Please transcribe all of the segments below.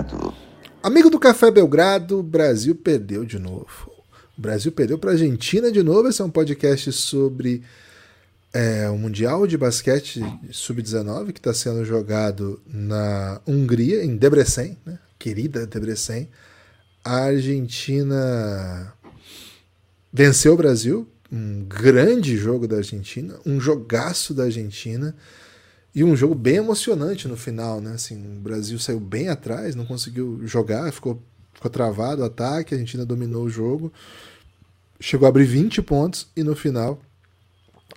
Belgrado. Amigo do Café Belgrado, Brasil perdeu de novo. O Brasil perdeu para a Argentina de novo. Esse é um podcast sobre é, o Mundial de Basquete Sub-19 que está sendo jogado na Hungria, em Debrecen, né? querida Debrecen. A Argentina venceu o Brasil, um grande jogo da Argentina, um jogaço da Argentina. E um jogo bem emocionante no final, né? Assim, o Brasil saiu bem atrás, não conseguiu jogar, ficou, ficou travado o ataque, a Argentina dominou o jogo, chegou a abrir 20 pontos e no final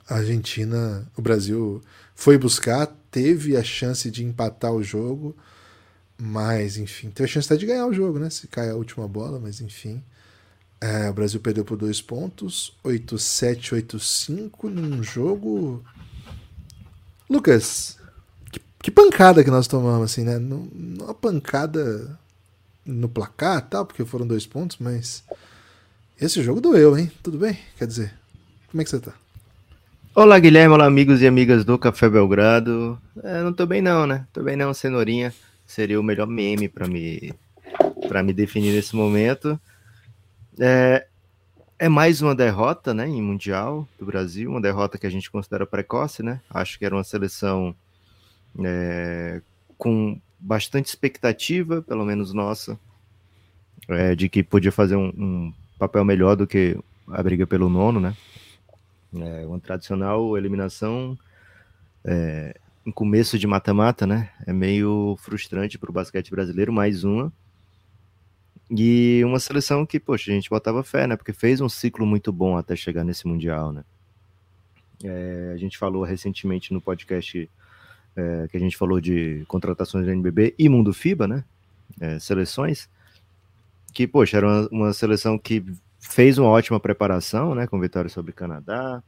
a Argentina, o Brasil foi buscar, teve a chance de empatar o jogo, mas enfim, teve a chance até de ganhar o jogo, né? Se cai a última bola, mas enfim. É, o Brasil perdeu por dois pontos, 8-7, 8-5, num jogo Lucas, que, que, pancada que nós tomamos, assim, né? Não, uma pancada no placar, tal, porque foram dois pontos, mas esse jogo doeu, hein? Tudo bem? Quer dizer, como é que você tá? Olá, Guilherme, olá, amigos e amigas do Café Belgrado. É, não tô bem não, né? Tô bem não, cenourinha. Seria o melhor meme para me para me definir nesse momento. É, é mais uma derrota, né, em Mundial do Brasil, uma derrota que a gente considera precoce, né? Acho que era uma seleção é, com bastante expectativa, pelo menos nossa, é, de que podia fazer um, um, papel melhor do que a briga pelo nono, né? É, uma tradicional eliminação é, em começo de mata-mata, né? É meio frustrante para o basquete brasileiro, mais uma. E uma seleção que, poxa, a gente botava fé, né? Porque fez um ciclo muito bom até chegar nesse Mundial, né? É, a gente falou recentemente no podcast é, que a gente falou de contratações da NBB e Mundo FIBA, né? É, seleções. Que, poxa, era uma, uma, seleção que fez uma ótima preparação, né? Com vitória sobre o Canadá.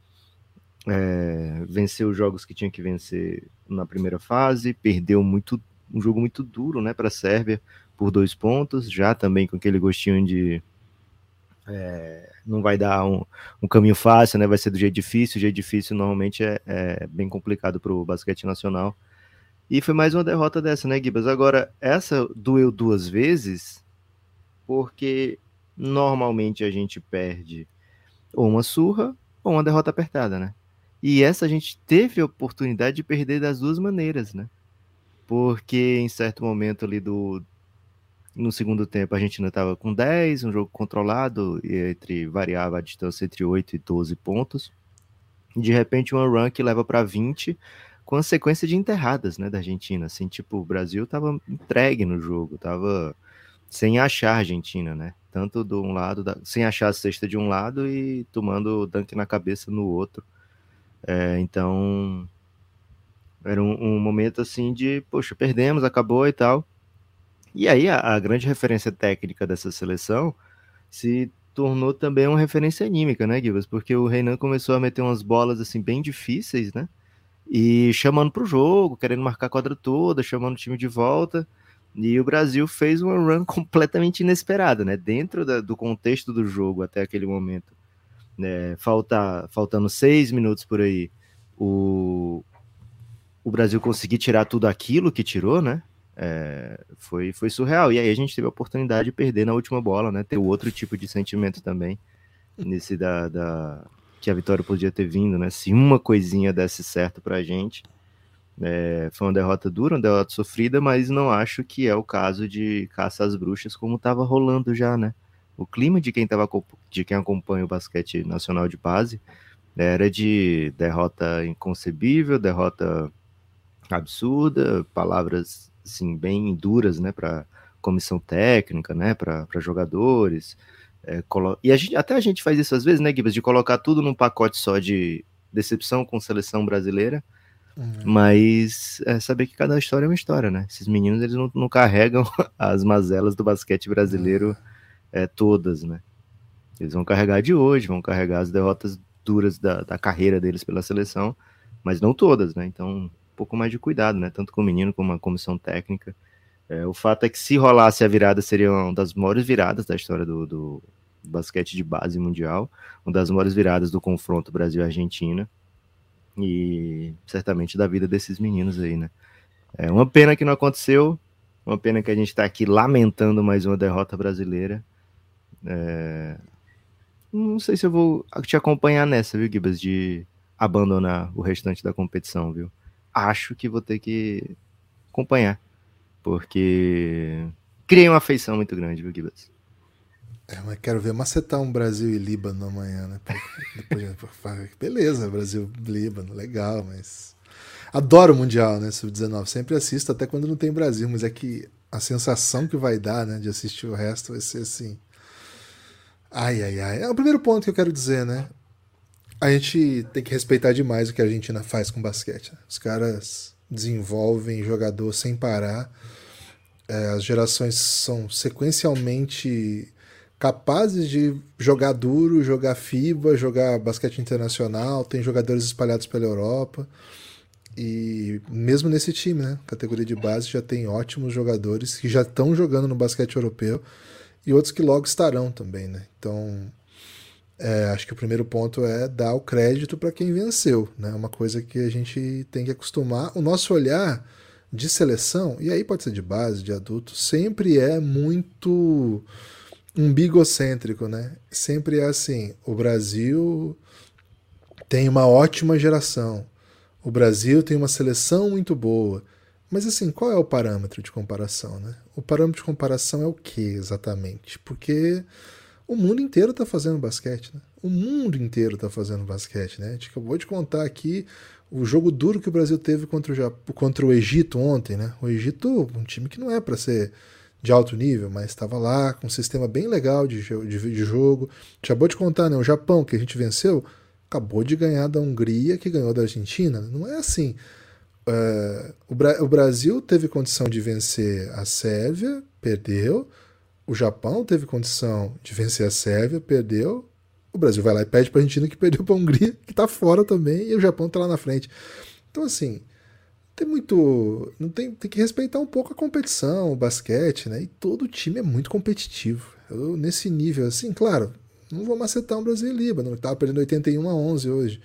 É, venceu os jogos que tinha que vencer na primeira fase, perdeu muito um jogo muito duro, né, para a Sérvia, por dois pontos, já também com aquele gostinho de é, não vai dar um, um, caminho fácil, né? Vai ser do jeito difícil. O jeito difícil normalmente é, é bem complicado para o basquete nacional. E foi mais uma derrota dessa, né, Gibas? Agora, essa doeu duas vezes, porque normalmente a gente perde ou uma surra ou uma derrota apertada, né? E essa a gente teve a oportunidade de perder das duas maneiras, né? Porque em certo momento ali do, no segundo tempo, a gente ainda estava com 10, um jogo controlado, e entre variava a distância entre 8 e 12 pontos. De repente, uma run que leva para 20, com a sequência de enterradas né, da Argentina. Assim, tipo, o Brasil estava entregue no jogo, estava sem achar a Argentina, né? Tanto de um lado, da, sem achar a cesta de um lado e tomando dunk na cabeça no outro. É, então, era um, um momento assim de, poxa, perdemos, acabou e tal. E aí a, a, grande referência técnica dessa seleção se tornou também uma referência anímica, né, Givas? Porque o Reinan começou a meter umas bolas assim bem difíceis, né? E chamando para o jogo, querendo marcar a quadra toda, chamando o time de volta. E o Brasil fez uma run completamente inesperada, né? Dentro da, do contexto do jogo até aquele momento. Né? Falta, faltando seis minutos por aí, o, o Brasil conseguir tirar tudo aquilo que tirou, né? é, foi, foi surreal. E aí a gente teve a oportunidade de perder na última bola, né? Ter outro tipo de sentimento também, nesse da, da que a vitória podia ter vindo, né? Se uma coisinha desse certo pra gente. É, foi uma derrota dura, uma derrota sofrida, mas não acho que é o caso de caça às bruxas como estava rolando já, né? O clima de quem tava, de quem acompanha o basquete nacional de base era de derrota inconcebível, derrota absurda, palavras assim, bem duras, né, para comissão técnica, né, para jogadores. É, e a gente, até a gente faz isso às vezes, né, Gibas, de colocar tudo num pacote só de decepção com seleção brasileira, uhum. mas é saber que cada história é uma história, né? Esses meninos, eles não, não carregam as mazelas do basquete brasileiro uhum. é, todas, né? Eles vão carregar de hoje, vão carregar as derrotas duras da, da carreira deles pela seleção, mas não todas, né? Então, pouco mais de cuidado, né? Tanto com o menino como a comissão técnica. É, o fato é que se rolasse a virada, seria uma das maiores viradas da história do, do basquete de base mundial, uma das maiores viradas do confronto Brasil-Argentina e certamente da vida desses meninos aí, né? É uma pena que não aconteceu, uma pena que a gente está aqui lamentando mais uma derrota brasileira. É... Não sei se eu vou te acompanhar nessa, viu, Gibas, de abandonar o restante da competição, viu? Acho que vou ter que acompanhar, porque criei uma afeição muito grande, viu, Gibas? É, mas quero ver macetar um Brasil e Líbano amanhã, né? Depois, beleza, Brasil Líbano, legal, mas. Adoro o Mundial, né? Sub-19. Sempre assisto, até quando não tem Brasil, mas é que a sensação que vai dar, né, de assistir o resto vai ser assim. Ai, ai, ai. É o primeiro ponto que eu quero dizer, né? A gente tem que respeitar demais o que a Argentina faz com basquete. Né? Os caras desenvolvem jogador sem parar. É, as gerações são sequencialmente capazes de jogar duro, jogar FIBA, jogar basquete internacional, tem jogadores espalhados pela Europa. E mesmo nesse time, né, categoria de base, já tem ótimos jogadores que já estão jogando no basquete europeu e outros que logo estarão também, né? Então, é, acho que o primeiro ponto é dar o crédito para quem venceu, né? Uma coisa que a gente tem que acostumar. O nosso olhar de seleção, e aí pode ser de base, de adulto, sempre é muito umbigocêntrico, né? Sempre é assim: o Brasil tem uma ótima geração, o Brasil tem uma seleção muito boa. Mas assim, qual é o parâmetro de comparação, né? O parâmetro de comparação é o que exatamente? Porque o mundo inteiro está fazendo basquete, né? O mundo inteiro está fazendo basquete, né? A gente acabou de contar aqui o jogo duro que o Brasil teve contra o, Japão, contra o Egito ontem, né? O Egito, um time que não é para ser de alto nível, mas estava lá com um sistema bem legal de, de, de jogo. Acabou de contar, né? O Japão, que a gente venceu, acabou de ganhar da Hungria, que ganhou da Argentina. Não é assim. Uh, o, Bra o, Brasil teve condição de vencer a Sérvia, perdeu. O Japão teve condição de vencer a Sérvia, perdeu. O Brasil vai lá e pede para a Argentina que perdeu para a Hungria, que está fora também, e o Japão está lá na frente. Então, assim, tem muito. Não tem, tem que respeitar um pouco a competição, o basquete, né? E todo time é muito competitivo. Eu, nesse nível, assim, claro, não vou macetar um Brasil e Líbano, estava perdendo 81 a 11 hoje.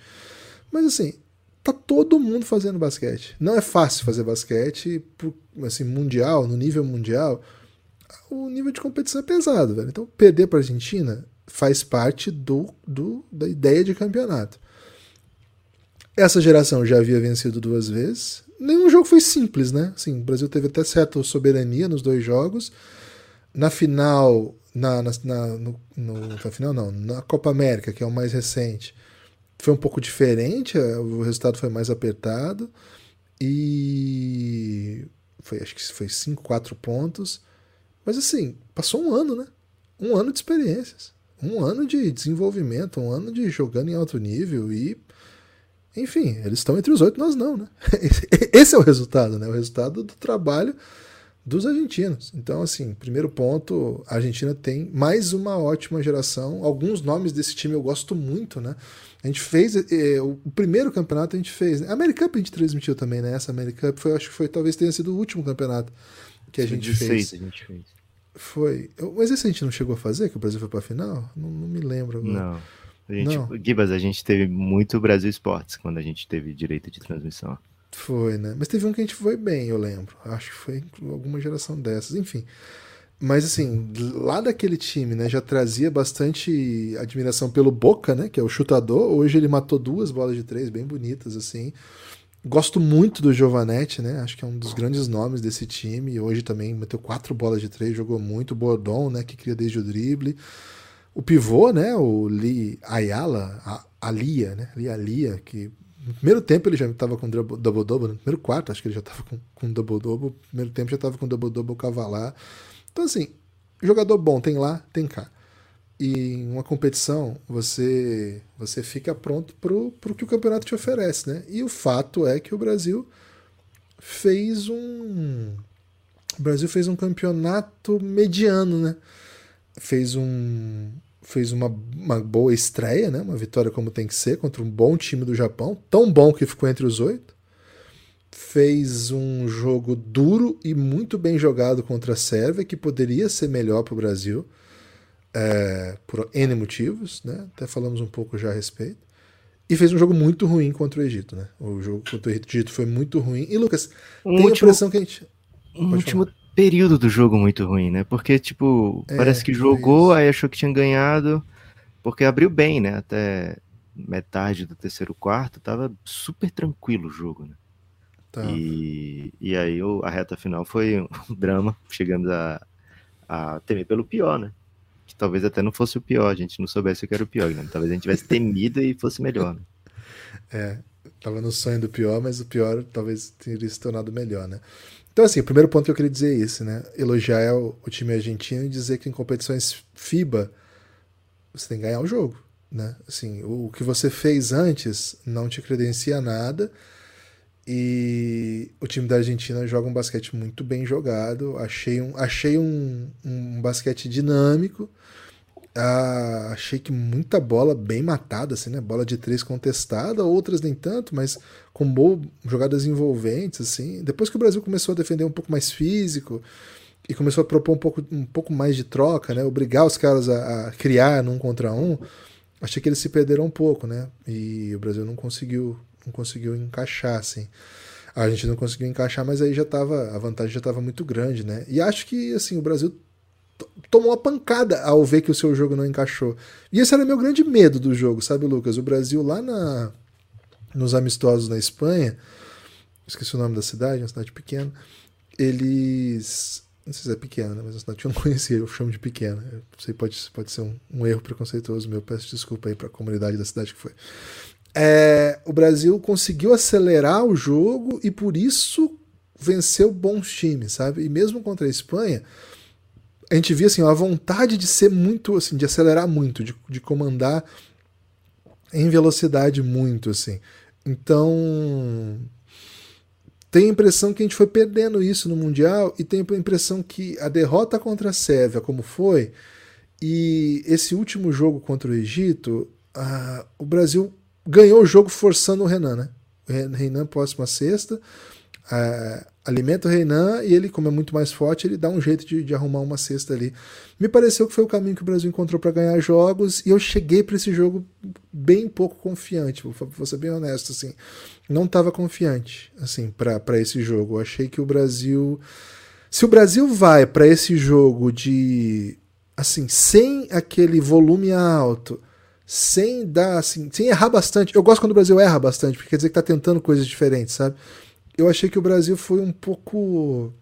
Mas assim, tá todo mundo fazendo basquete. Não é fácil fazer basquete, assim, mundial, no nível mundial, o nível de competição é pesado, velho. Então, perder para a Argentina faz parte do, do, da ideia de campeonato. Essa geração já havia vencido duas vezes, nenhum jogo foi simples, né? Assim, o Brasil teve até certa soberania nos dois jogos. Na final, na, na, na, no, no, na final não, na Copa América, que é o mais recente, foi um pouco diferente, é, o resultado foi mais apertado e foi, acho que foi 5, 4 pontos. Mas assim, passou um ano, né? Um ano de experiências, um ano de desenvolvimento, um ano de jogando em alto nível e enfim, eles estão entre os oito, nós não, né? Esse é o resultado, né? O resultado do trabalho dos argentinos. Então, assim, primeiro ponto, a Argentina tem mais uma ótima geração. Alguns nomes desse time eu gosto muito, né? A gente fez eh, o primeiro campeonato a gente fez. Né? A American a gente transmitiu também, né? Essa American foi, acho que foi talvez tenha sido o último campeonato que a gente 16, fez. A gente fez. Foi. Mas esse a gente não chegou a fazer, que o Brasil foi para final? Não, não me lembro agora. Não. A gente, Não. Gibas, a gente teve muito Brasil Esportes quando a gente teve direito de transmissão. Foi, né? Mas teve um que a gente foi bem, eu lembro. Acho que foi alguma geração dessas, enfim. Mas assim, lá daquele time, né, já trazia bastante admiração pelo Boca, né, que é o chutador. Hoje ele matou duas bolas de três bem bonitas assim. Gosto muito do Giovanetti, né? Acho que é um dos grandes nomes desse time. Hoje também meteu quatro bolas de três, jogou muito. Bordon, né, que cria desde o drible. O pivô, né, o Lee Ayala, a Alia, né, Lee Alia, que no primeiro tempo ele já estava com double-double, no primeiro quarto acho que ele já estava com, double-double, no primeiro tempo já estava com double-double cavalar. Então, assim, jogador bom tem lá, tem cá. E em uma competição, você você fica pronto para o que o campeonato te oferece, né? E o fato é que o Brasil fez um... O Brasil fez um campeonato mediano, né? Fez um fez uma, uma boa estreia, né? uma vitória como tem que ser, contra um bom time do Japão, tão bom que ficou entre os oito. fez um jogo duro e muito bem jogado contra a Sérvia, que poderia ser melhor para o Brasil, é, por N motivos, né? até falamos um pouco já a respeito. E fez um jogo muito ruim contra o Egito, né? O jogo contra o Egito foi muito ruim. E Lucas, um tem último, a impressão que a gente. Um último falar. Período do jogo muito ruim, né? Porque, tipo, é, parece que jogou, aí achou que tinha ganhado, porque abriu bem, né? Até metade do terceiro quarto, tava super tranquilo o jogo, né? Tá. E, e aí a reta final foi um drama. Chegamos a, a temer pelo pior, né? Que talvez até não fosse o pior, a gente não soubesse o que era o pior, né? Talvez a gente tivesse temido e fosse melhor, né? É, tava no sonho do pior, mas o pior talvez teria se tornado melhor, né? Então, assim, o primeiro ponto que eu queria dizer é esse, né? Elogiar o, o time argentino e dizer que em competições FIBA você tem que ganhar o jogo, né? Assim, o, o que você fez antes não te credencia nada e o time da Argentina joga um basquete muito bem jogado. Achei um, achei um, um basquete dinâmico. Ah, achei que muita bola bem matada, assim, né? Bola de três contestada, outras nem tanto, mas com boas jogadas envolventes, assim. Depois que o Brasil começou a defender um pouco mais físico e começou a propor um pouco, um pouco mais de troca, né? Obrigar os caras a, a criar num contra um, achei que eles se perderam um pouco, né? E o Brasil não conseguiu não conseguiu encaixar, assim. A gente não conseguiu encaixar, mas aí já tava, a vantagem já estava muito grande, né? E acho que, assim, o Brasil tomou uma pancada ao ver que o seu jogo não encaixou. E esse era meu grande medo do jogo, sabe, Lucas? O Brasil lá na, nos amistosos na Espanha, esqueci o nome da cidade, uma cidade pequena, eles. Não sei se é pequena, né? mas a cidade que eu não conhecia, eu chamo de pequena. Eu sei, pode, pode ser um, um erro preconceituoso meu, peço desculpa aí para a comunidade da cidade que foi é, o Brasil conseguiu acelerar o jogo e por isso venceu bons times, sabe? E mesmo contra a Espanha, a gente via assim, a vontade de ser muito, assim, de acelerar muito, de, de comandar em velocidade muito, assim. Então, tem a impressão que a gente foi perdendo isso no Mundial e tem a impressão que a derrota contra a Sérvia, como foi, e esse último jogo contra o Egito, uh, o Brasil ganhou o jogo forçando o Renan, né? O Renan próxima sexta, é, alimenta o Renan e ele, como é muito mais forte, ele dá um jeito de, de, arrumar uma cesta ali. Me pareceu que foi o caminho que o Brasil encontrou para ganhar jogos e eu cheguei para esse jogo bem pouco confiante, vou, vou ser bem honesto, assim. Não estava confiante, assim, para esse jogo. Eu achei que o Brasil. Se o Brasil vai para esse jogo de. Assim, sem aquele volume alto sem dar, assim, sem errar bastante. Eu gosto quando o Brasil erra bastante, porque quer dizer que tá tentando coisas diferentes, sabe? Eu achei que o Brasil foi um pouco.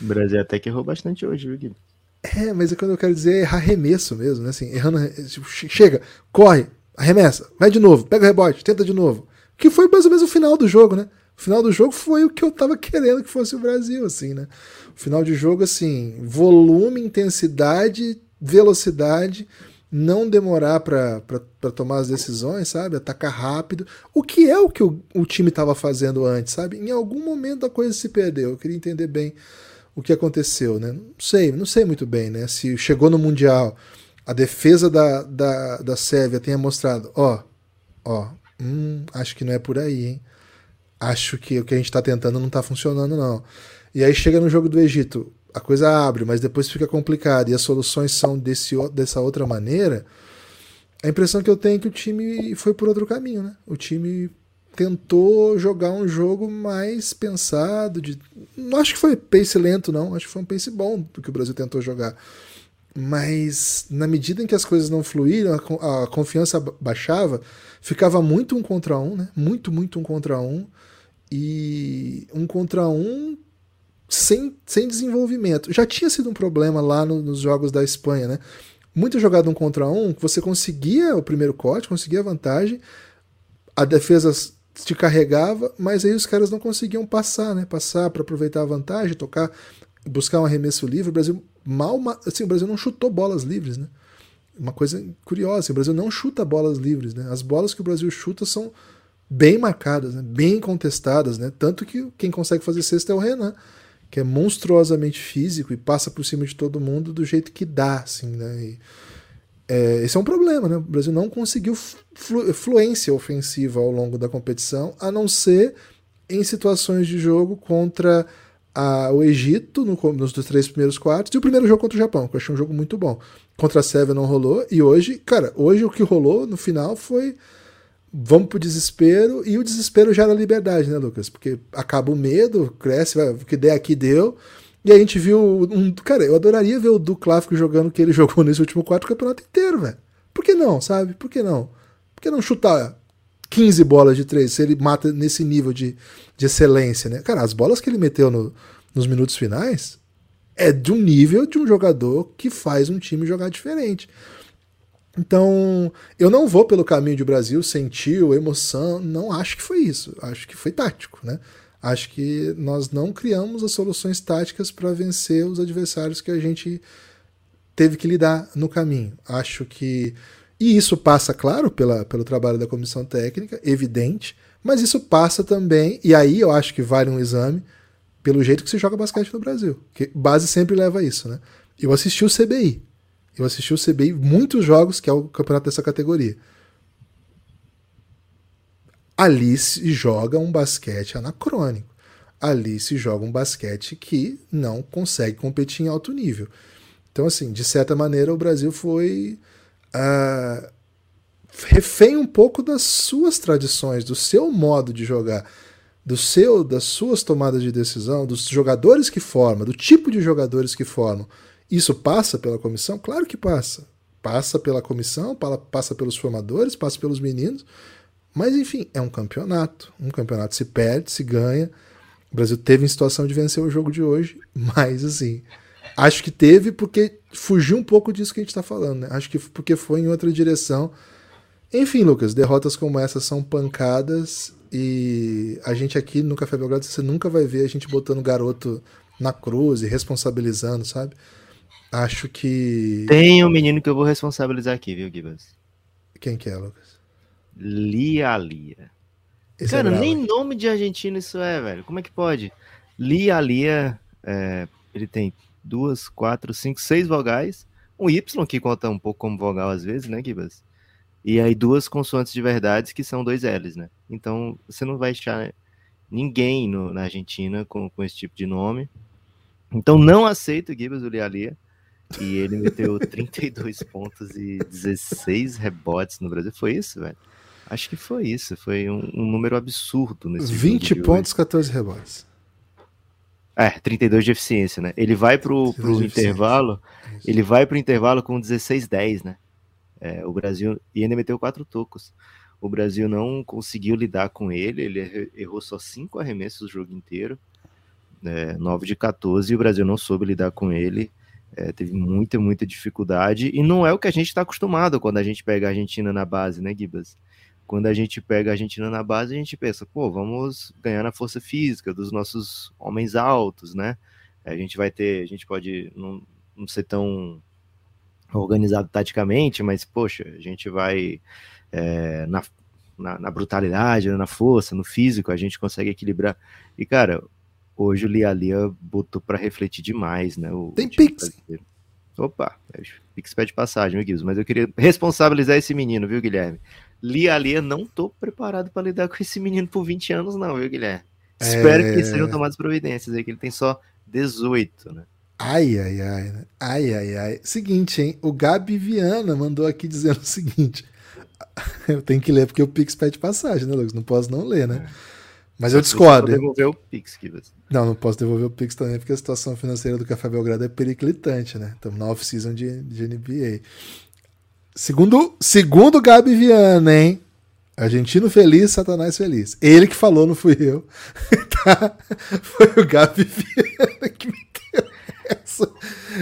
O Brasil até que errou bastante hoje, viu, Guilherme? É, mas é quando eu quero dizer é errar arremesso mesmo, né? Assim, errando. Tipo, chega, corre, arremessa, vai de novo, pega o rebote, tenta de novo. Que foi mais ou menos o final do jogo, né? O final do jogo foi o que eu tava querendo que fosse o Brasil, assim, né? O final de jogo, assim, volume, intensidade, velocidade não demorar para tomar as decisões, sabe? Atacar rápido. O que é o que o, o time estava fazendo antes, sabe? Em algum momento a coisa se perdeu. Eu queria entender bem o que aconteceu, né? Não sei, não sei muito bem, né? Se chegou no Mundial, a defesa da, da, da Sérvia tenha mostrado, ó, ó, hum, acho que não é por aí, hein? Acho que o que a gente está tentando não está funcionando, não. E aí chega no jogo do Egito, a coisa abre, mas depois fica complicado e as soluções são desse, dessa outra maneira, a impressão que eu tenho é que o time foi por outro caminho, né? O time tentou jogar um jogo mais pensado, de... não acho que foi pace lento não, acho que foi um pace bom do que o Brasil tentou jogar. Mas na medida em que as coisas não fluíram, a, a confiança baixava, ficava muito um contra um, né? Muito, muito um contra um. E um contra um sem, sem desenvolvimento. Já tinha sido um problema lá no, nos jogos da Espanha, né? Muita jogada um contra um, você conseguia o primeiro corte, conseguia a vantagem, a defesa te carregava, mas aí os caras não conseguiam passar, né? Passar para aproveitar a vantagem, tocar, buscar um arremesso livre. O Brasil mal, assim, o Brasil não chutou bolas livres, né? Uma coisa curiosa, assim, o Brasil não chuta bolas livres, né? As bolas que o Brasil chuta são bem marcadas, né? bem contestadas, né? Tanto que quem consegue fazer cesta é o Renan que é monstruosamente físico e passa por cima de todo mundo do jeito que dá, assim, né? E, é, esse é um problema, né? O Brasil não conseguiu flu fluência ofensiva ao longo da competição, a não ser em situações de jogo contra a, o Egito no, nos três primeiros quartos e o primeiro jogo contra o Japão, que eu achei um jogo muito bom. Contra a Sérvia não rolou e hoje, cara, hoje o que rolou no final foi vamos pro desespero e o desespero gera liberdade, né, Lucas? Porque acaba o medo, cresce, vai, o que der aqui deu. E a gente viu um. Cara, eu adoraria ver o Du Clássico jogando o que ele jogou nesse último quarto campeonato inteiro, velho. Por que não, sabe? Por que não? Por que não chutar 15 bolas de três se ele mata nesse nível de, de excelência, né? Cara, as bolas que ele meteu no, nos minutos finais é de um nível de um jogador que faz um time jogar diferente. Então, eu não vou pelo caminho de Brasil, sentiu emoção, não acho que foi isso. Acho que foi tático, né? Acho que nós não criamos as soluções táticas para vencer os adversários que a gente teve que lidar no caminho. Acho que. E isso passa, claro, pela, pelo trabalho da comissão técnica, evidente, mas isso passa também, e aí eu acho que vale um exame, pelo jeito que se joga basquete no Brasil. Que base sempre leva a isso, né? Eu assisti o CBI. Eu assisti o CBI muitos jogos, que é o campeonato dessa categoria. Ali se joga um basquete anacrônico. Ali se joga um basquete que não consegue competir em alto nível. Então, assim, de certa maneira, o Brasil foi uh, refém um pouco das suas tradições, do seu modo de jogar, do seu, das suas tomadas de decisão, dos jogadores que formam, do tipo de jogadores que formam. Isso passa pela comissão? Claro que passa. Passa pela comissão, passa pelos formadores, passa pelos meninos. Mas, enfim, é um campeonato. Um campeonato se perde, se ganha. O Brasil teve em situação de vencer o jogo de hoje, mas, assim, acho que teve porque fugiu um pouco disso que a gente está falando, né? Acho que porque foi em outra direção. Enfim, Lucas, derrotas como essa são pancadas e a gente aqui no Café Belgrado você nunca vai ver a gente botando garoto na cruz e responsabilizando, sabe? Acho que. Tem um menino que eu vou responsabilizar aqui, viu, Gibas? Quem que é, Lucas? Lia Lia. Esse é Cara, é nem nome de argentino isso é, velho. Como é que pode? Lia Lia, é, ele tem duas, quatro, cinco, seis vogais. Um Y que conta um pouco como vogal às vezes, né, Gibas? E aí duas consoantes de verdade que são dois L's, né? Então você não vai achar ninguém no, na Argentina com, com esse tipo de nome. Então não aceito o Gibas do Lia Lia. E ele meteu 32 pontos e 16 rebotes no Brasil. Foi isso, velho? Acho que foi isso. Foi um, um número absurdo nesse 20 pontos, 14 rebotes. É, 32 de eficiência, né? Ele vai pro, pro intervalo. Ele vai pro intervalo com 16-10, né? É, o Brasil. E ainda meteu quatro tocos. O Brasil não conseguiu lidar com ele. Ele errou só cinco arremessos o jogo inteiro. É, 9 de 14, e o Brasil não soube lidar com ele. É, teve muita, muita dificuldade, e não é o que a gente está acostumado quando a gente pega a Argentina na base, né, Gibas? Quando a gente pega a Argentina na base, a gente pensa, pô, vamos ganhar na força física dos nossos homens altos, né? A gente vai ter, a gente pode não, não ser tão organizado taticamente, mas, poxa, a gente vai é, na, na, na, brutalidade, na força, no físico, a gente consegue equilibrar. E, cara, hoje o Lia Lia botou para refletir demais, né? O, Tem Pix. Opa, é, Pix pede passagem, viu, Guilherme? Mas eu queria responsabilizar esse menino, viu, Guilherme? Lia Lia, não tô preparado para lidar com esse menino por 20 anos, não, viu, Guilherme? É... Espero que sejam tomadas providências aí, que ele tem só 18, né? Ai, ai, ai, né? ai, ai, ai. Seguinte, hein? O Gabi Viana mandou aqui dizendo o seguinte. Eu tenho que ler porque o Pix pede passagem, né, Lucas? Não posso não ler, né? É. Mas eu discordo. devolver o Pix, Kivas. Não, não posso devolver o Pix também, porque a situação financeira do Café Belgrado é periclitante, né? Estamos na off-season de, de NBA. Segundo, segundo Gabi Viana, hein? Argentino feliz, Satanás feliz. Ele que falou, não fui eu. tá? Foi o Gabi Viana que me deu essa.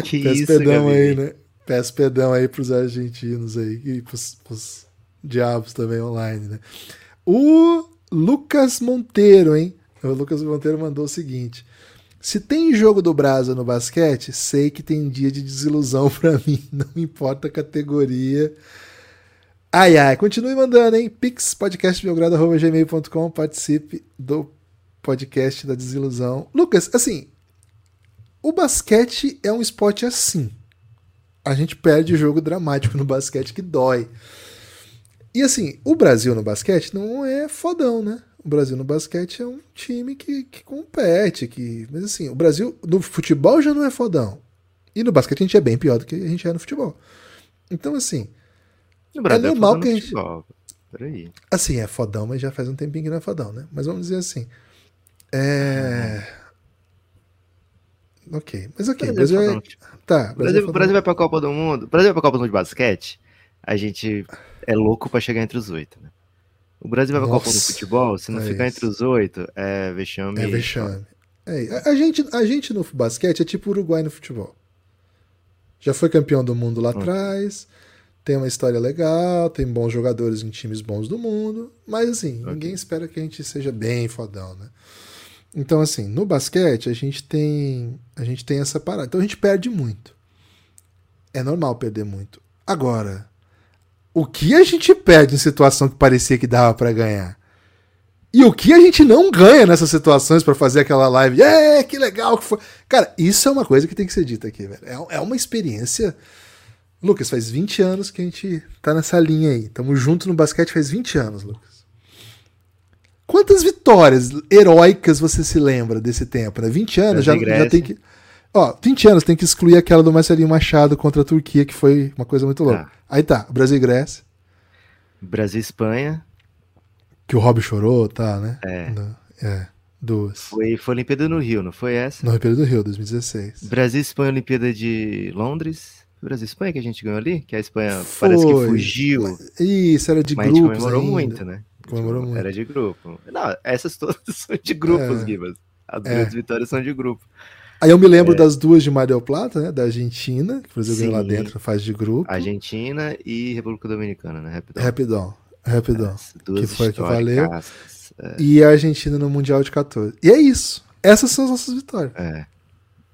Que Peço isso, perdão Gabi. aí, né? Peço perdão aí pros argentinos aí e pros, pros diabos também online, né? O Lucas Monteiro, hein? O Lucas Monteiro mandou o seguinte: se tem jogo do Brasa no basquete, sei que tem dia de desilusão para mim, não importa a categoria. Ai, ai, continue mandando, hein? Pix, podcastbelgrado.gmail.com, participe do podcast da desilusão. Lucas, assim, o basquete é um esporte assim. A gente perde jogo dramático no basquete que dói. E assim, o Brasil no basquete não é fodão, né? O Brasil no basquete é um time que, que compete, que. Mas assim, o Brasil no futebol já não é fodão. E no basquete a gente é bem pior do que a gente é no futebol. Então, assim. O Brasil É é normal fodão que a gente- futebol. Peraí. Assim, é fodão, mas já faz um tempinho que não é fodão, né? Mas vamos dizer assim. É. Ok. Mas ok, Brasil Brasil é é. fodão no futebol. Tá, O Brasil, é. Brasil vai pra Copa do Mundo. O Brasil vai pra Copa do Mundo de basquete. A gente é louco pra chegar entre os oito, né? O Brasil vai pra Copa do Futebol, se não é ficar isso. entre os oito, é vexame. É vexame. É, a, gente, a gente no basquete é tipo o Uruguai no futebol. Já foi campeão do mundo lá Hum. atrás, tem uma história legal, tem bons jogadores em times bons do mundo, mas assim, Ok. ninguém espera que a gente seja bem fodão, né? Então, assim, no basquete a gente tem a gente tem essa parada. Então a gente perde muito. É normal perder muito. Agora, o que a gente perde em situação que parecia que dava pra ganhar? E o que a gente não ganha nessas situações pra fazer aquela live? É, que legal que foi. Cara, isso é uma coisa que tem que ser dita aqui, velho. É, é uma experiência. Lucas, faz 20 anos que a gente tá nessa linha aí. Tamo junto no basquete faz 20 anos, Lucas. Quantas vitórias heróicas você se lembra desse tempo, né? 20 anos já, já tem que. Ó, 20 anos tem que excluir aquela do Marcelinho Machado contra a Turquia, que foi uma coisa muito louca. Tá. Aí tá, Brasil e Grécia, Brasil e Espanha. que o Rob chorou, tá, né? É. No- é, duas. Foi, foi Olimpíada no Rio, não foi essa? No Olimpíada do Rio, 2016. Brasil e Espanha, Olimpíada de Londres. Brasil e Espanha que a gente ganhou ali? Que a Espanha parece que Foi. fugiu. Isso, era de mas a gente grupos comemorou ainda. muito, né? Comemorou muito. Era de grupo. Não, essas todas são de grupos, É. Gibas. As É. grandes vitórias são de grupo. Aí eu me lembro das duas de Mar del Plata, né? Da Argentina, que o Brasil ganhou lá dentro na fase de grupo. Argentina e República Dominicana, né? Rapidão. Rapidão. Rapidão. Que foi que valeu. É, E a Argentina no Mundial de 14. E é isso. Essas são as nossas vitórias. é.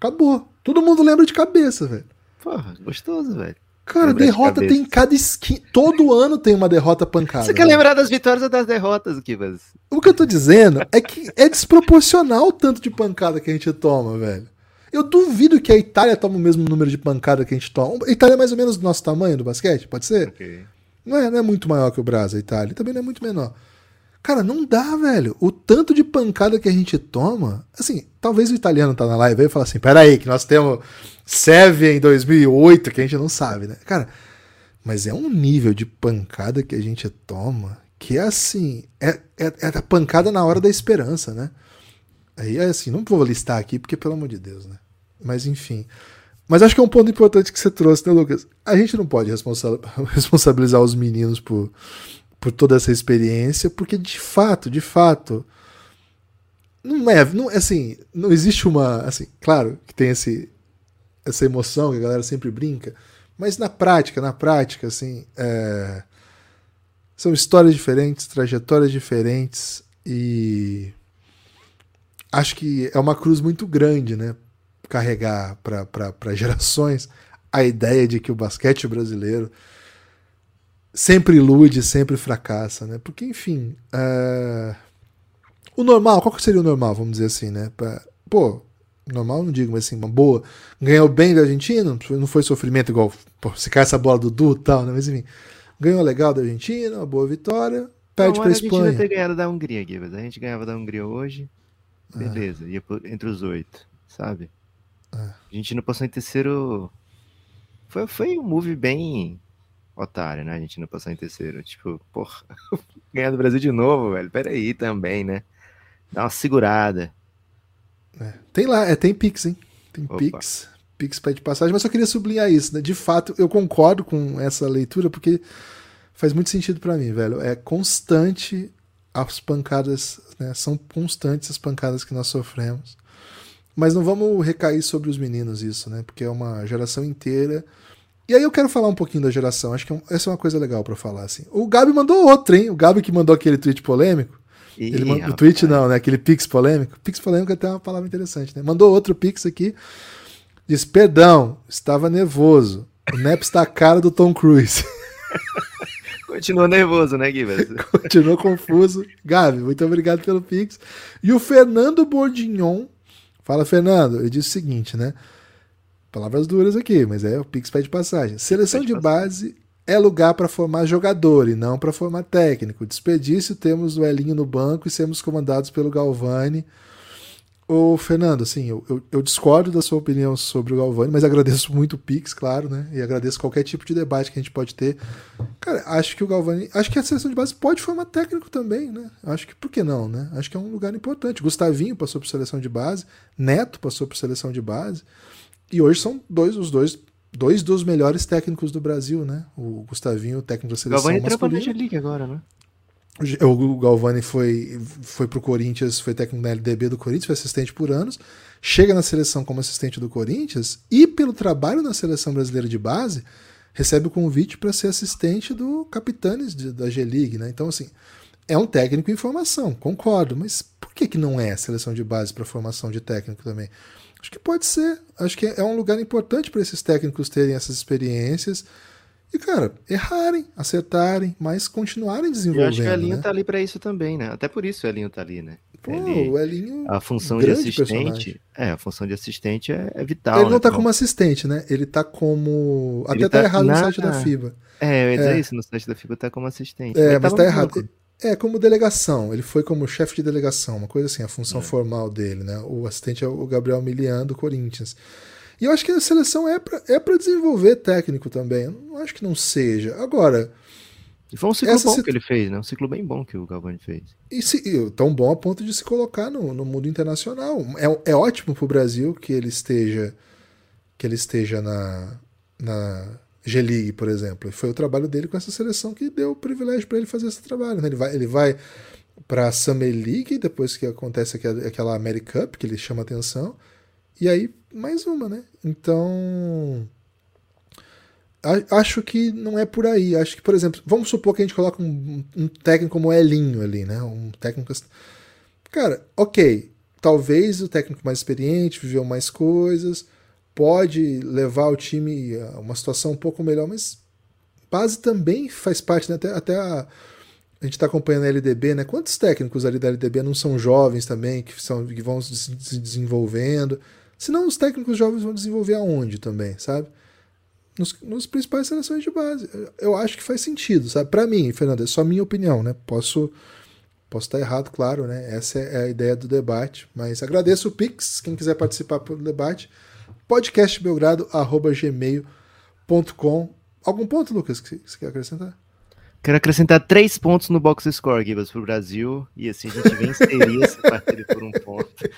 Acabou. Todo mundo lembra de cabeça, velho. Porra, gostoso, velho. Cara, Lembra de derrota cabeça. tem em cada esquina. Todo ano tem uma derrota pancada. Você quer né? lembrar das vitórias ou das derrotas, Gibas? O que eu tô dizendo é que é desproporcional o tanto de pancada que a gente toma, velho. Eu duvido que a Itália tome o mesmo número de pancada que a gente toma. A Itália é mais ou menos do nosso tamanho do basquete, pode ser? Ok. Não é, não é muito maior que o Brasil, a Itália. Também não é muito menor. Cara, não dá, velho. O tanto de pancada que a gente toma. Assim, talvez o italiano tá na live aí e fala assim: peraí, que nós temos Sérvia em 2008, que a gente não sabe, né? Cara, mas é um nível de pancada que a gente toma que é assim: é, é, é a pancada na hora da esperança, né? Aí é assim, não vou listar aqui, porque pelo amor de Deus, né? Mas enfim. Mas acho que é um ponto importante que você trouxe, né, Lucas? A gente não pode responsa- responsabilizar os meninos por, por toda essa experiência, porque de fato, de fato, não é, não, assim, não existe uma, assim, claro que tem esse, essa emoção que a galera sempre brinca, mas na prática, na prática, assim, é, são histórias diferentes, trajetórias diferentes e acho que é uma cruz muito grande, né? Carregar para gerações a ideia de que o basquete brasileiro sempre ilude, sempre fracassa, né? Porque, enfim, é, o normal, qual que seria o normal, vamos dizer assim, né? Pra, pô, normal não digo, mas assim, uma boa. Ganhou bem da Argentina, não foi- sofrimento igual, pô, se cai essa bola do Du e tal, né? Mas enfim, ganhou legal da Argentina, uma boa vitória, perde Não, pra era a Espanha. ter ganhado da Hungria, Gibas. A gente ganhava da Hungria hoje, beleza, ia por- entre os oito, sabe? É. A gente não passou em terceiro. Foi, foi um move bem otário, né? A gente não passou em terceiro. Tipo, porra, ganhar do Brasil de novo, velho. Peraí também, né? Dá uma segurada. Tem lá, é, tem Pix, hein? Tem Opa. Pix. Pix pede passagem, mas só queria sublinhar isso, né? De fato, eu concordo com essa leitura, porque faz muito sentido pra mim, velho. É constante as pancadas, né? São constantes as pancadas que nós sofremos. Mas não vamos recair sobre os meninos isso, né? Porque é uma geração inteira. E aí eu quero falar um pouquinho da geração. Acho que é essa é uma coisa legal pra falar, assim. O Gabi mandou outra, hein? O Gabi que mandou aquele tweet polêmico. Ih, Ele mandou, o tweet não, né? Aquele pix polêmico. Pix polêmico é até uma palavra interessante, né? Mandou outro pix aqui. Diz, perdão, estava nervoso. O Nep está a cara do Tom Cruise. Continua nervoso, né, Gibas? Continuou confuso. Gabi, muito obrigado pelo pix. E o Fernando Bordignon. Fala, Fernando. Ele disse o seguinte, né? Palavras duras aqui, mas é o pix pede passagem. Seleção Pede de base é lugar para formar jogador e não para formar técnico. Desperdício temos o Elinho no banco e sermos comandados pelo Galvani. Ô, Fernando, assim, eu, eu, eu, discordo da sua opinião sobre o Galvani, mas agradeço muito o Pix, claro, né? E agradeço qualquer tipo de debate que a gente pode ter. Cara, acho que o Galvani. Acho que a seleção de base pode formar técnico também, né? Acho que por que não, né? Acho que é um lugar importante. Gustavinho passou por seleção de base, Neto passou por seleção de base. E hoje são dois, os dois dois dos melhores técnicos do Brasil, né? O Gustavinho, o técnico da seleção Galvani masculina. Galvani League agora, né? O Galvani foi, foi pro Corinthians, foi técnico na LDB do Corinthians, foi assistente por anos, chega na seleção como assistente do Corinthians e, pelo trabalho na seleção brasileira de base, recebe o convite para ser assistente do Capitanes de, da G-League, né? Então, assim, é um técnico em formação, concordo, mas por que, que não é seleção de base para formação de técnico também? Acho que pode ser. Acho que é um lugar importante para esses técnicos terem essas experiências e, cara, errarem, acertarem, mas continuarem desenvolvendo. Eu acho que o Elinho né? tá ali para isso também, né? Até por isso o Elinho tá ali, né? Pô, Ele, o Elinho. A função de assistente. Personagem. É, a função de assistente é, é vital. Ele não né? tá como assistente, né? Ele tá como. Até tá, tá errado na... no site da FIBA. É, eu ia dizer é. isso, no site da FIBA tá como assistente. É, mas, mas tá errado. É, como delegação. Ele foi como chefe de delegação, uma coisa assim, a função é. formal dele, né? O assistente é o Gabriel Milian do Corinthians. E eu acho que a seleção é para é pra desenvolver técnico também. Eu não acho que não seja. Agora. E foi um ciclo bom que ele fez, né? Um ciclo bem bom que o Galvani fez. E se, tão bom a ponto de se colocar no, no mundo internacional. É, é ótimo para o Brasil que ele esteja que ele esteja na, na G-League, por exemplo. E foi o trabalho dele com essa seleção que deu o privilégio para ele fazer esse trabalho. Né? Ele vai, ele vai para a Summer League, depois que acontece aquela American Cup, que ele chama atenção, e aí mais uma, né? Então. Acho que não é por aí. Acho que, por exemplo, vamos supor que a gente coloca um, um técnico como Elinho ali, né? Um técnico. Cara, ok. Talvez o técnico mais experiente, viveu mais coisas, pode levar o time a uma situação um pouco melhor, mas base também faz parte, né? até, até a, a gente está acompanhando a LDB, né? Quantos técnicos ali da LDB não são jovens também, que, são, que vão se desenvolvendo? Senão os técnicos jovens vão desenvolver aonde também, sabe? Nos, nos principais seleções de base. Eu acho que faz sentido, sabe? Para mim, Fernando, é só minha opinião, né? Posso posso estar errado, claro, né? Essa é a ideia do debate. Mas agradeço o Pix, quem quiser participar do debate podcastbelgrado.gmail.com. Algum ponto, Lucas, que você quer acrescentar? Quero acrescentar três pontos no box score, Gibas, para o Brasil, e assim a gente venceria essa partida por um ponto.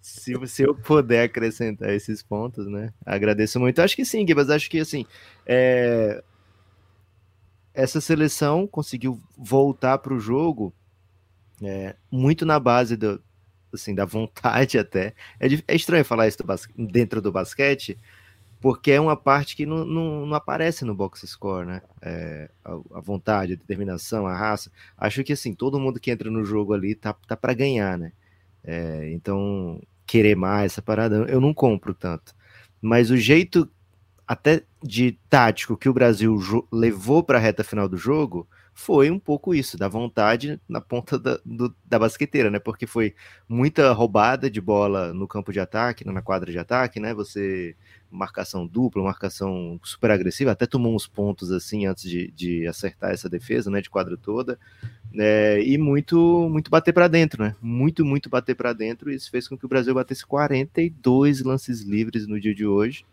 Se, se eu puder acrescentar esses pontos, né? Agradeço muito. Acho que sim, Gibas, acho que assim. É... Essa seleção conseguiu voltar para o jogo é, muito na base do, assim, da vontade até. É, é estranho falar isso do dentro do basquete, porque é uma parte que não, não, não aparece no box score, né? É, a, a, vontade, a determinação, a raça. Acho que assim, todo mundo que entra no jogo ali tá, tá para ganhar, né? É, então, querer mais essa parada, eu não compro tanto. Mas o jeito até de tático que o Brasil levou para a reta final do jogo foi um pouco isso, da vontade na ponta da, do, da basqueteira, né? Porque foi muita roubada de bola no campo de ataque, na quadra de ataque, né? Você marcação dupla, marcação super agressiva, até tomou uns pontos assim antes de, de acertar essa defesa, né? De quadra toda, né? E muito, muito bater para dentro, né? Muito, muito bater para dentro. E isso fez com que o Brasil batesse 42 lances livres no dia de hoje.